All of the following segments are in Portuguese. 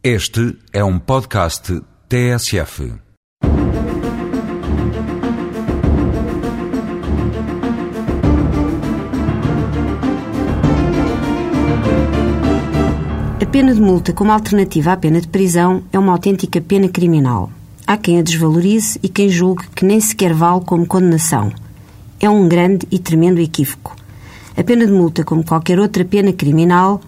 Este é um podcast TSF. A pena de multa como alternativa à pena de prisão é uma autêntica pena criminal. Há quem a desvalorize e quem julgue que nem sequer vale como condenação. É um grande e tremendo equívoco. A pena de multa, como qualquer outra pena criminal,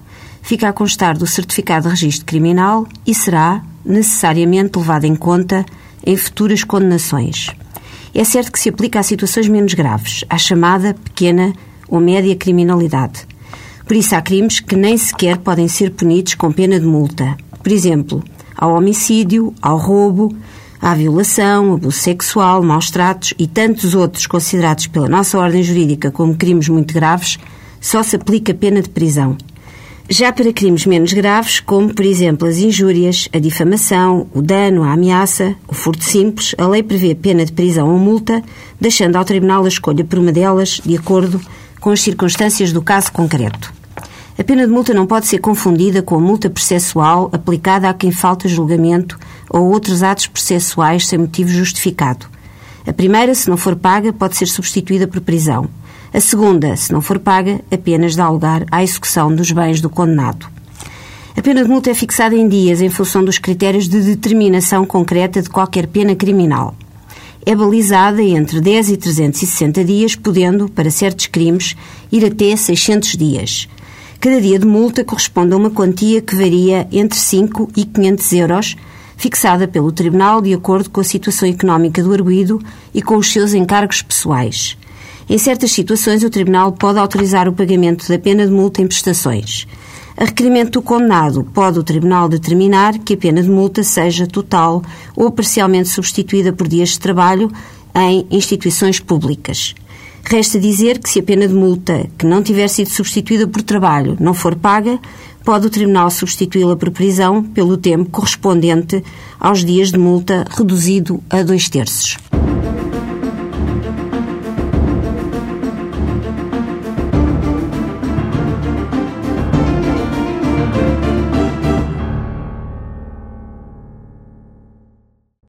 fica a constar do certificado de registro criminal e será necessariamente levada em conta em futuras condenações. É certo que se aplica a situações menos graves, à chamada pequena ou média criminalidade. Por isso, há crimes que nem sequer podem ser punidos com pena de multa. Por exemplo, ao homicídio, ao roubo, à violação, abuso sexual, maus tratos e tantos outros considerados pela nossa ordem jurídica como crimes muito graves, só se aplica pena de prisão. Já para crimes menos graves, como, por exemplo, as injúrias, a difamação, o dano, a ameaça, o furto simples, a lei prevê pena de prisão ou multa, deixando ao Tribunal a escolha por uma delas, de acordo com as circunstâncias do caso concreto. A pena de multa não pode ser confundida com a multa processual aplicada a quem falta julgamento ou outros atos processuais sem motivo justificado. A primeira, se não for paga, pode ser substituída por prisão. A segunda, se não for paga, apenas dá lugar à execução dos bens do condenado. A pena de multa é fixada em dias em função dos critérios de determinação concreta de qualquer pena criminal. É balizada entre 10 e 360 dias, podendo, para certos crimes, ir até 600 dias. Cada dia de multa corresponde a uma quantia que varia entre 5 e 500 euros, fixada pelo Tribunal de acordo com a situação económica do arguído e com os seus encargos pessoais. Em certas situações, o Tribunal pode autorizar o pagamento da pena de multa em prestações. A requerimento do condenado, pode o Tribunal determinar que a pena de multa seja total ou parcialmente substituída por dias de trabalho em instituições públicas. Resta dizer que se a pena de multa que não tiver sido substituída por trabalho não for paga, pode o Tribunal substituí-la por prisão pelo tempo correspondente aos dias de multa reduzido a dois terços.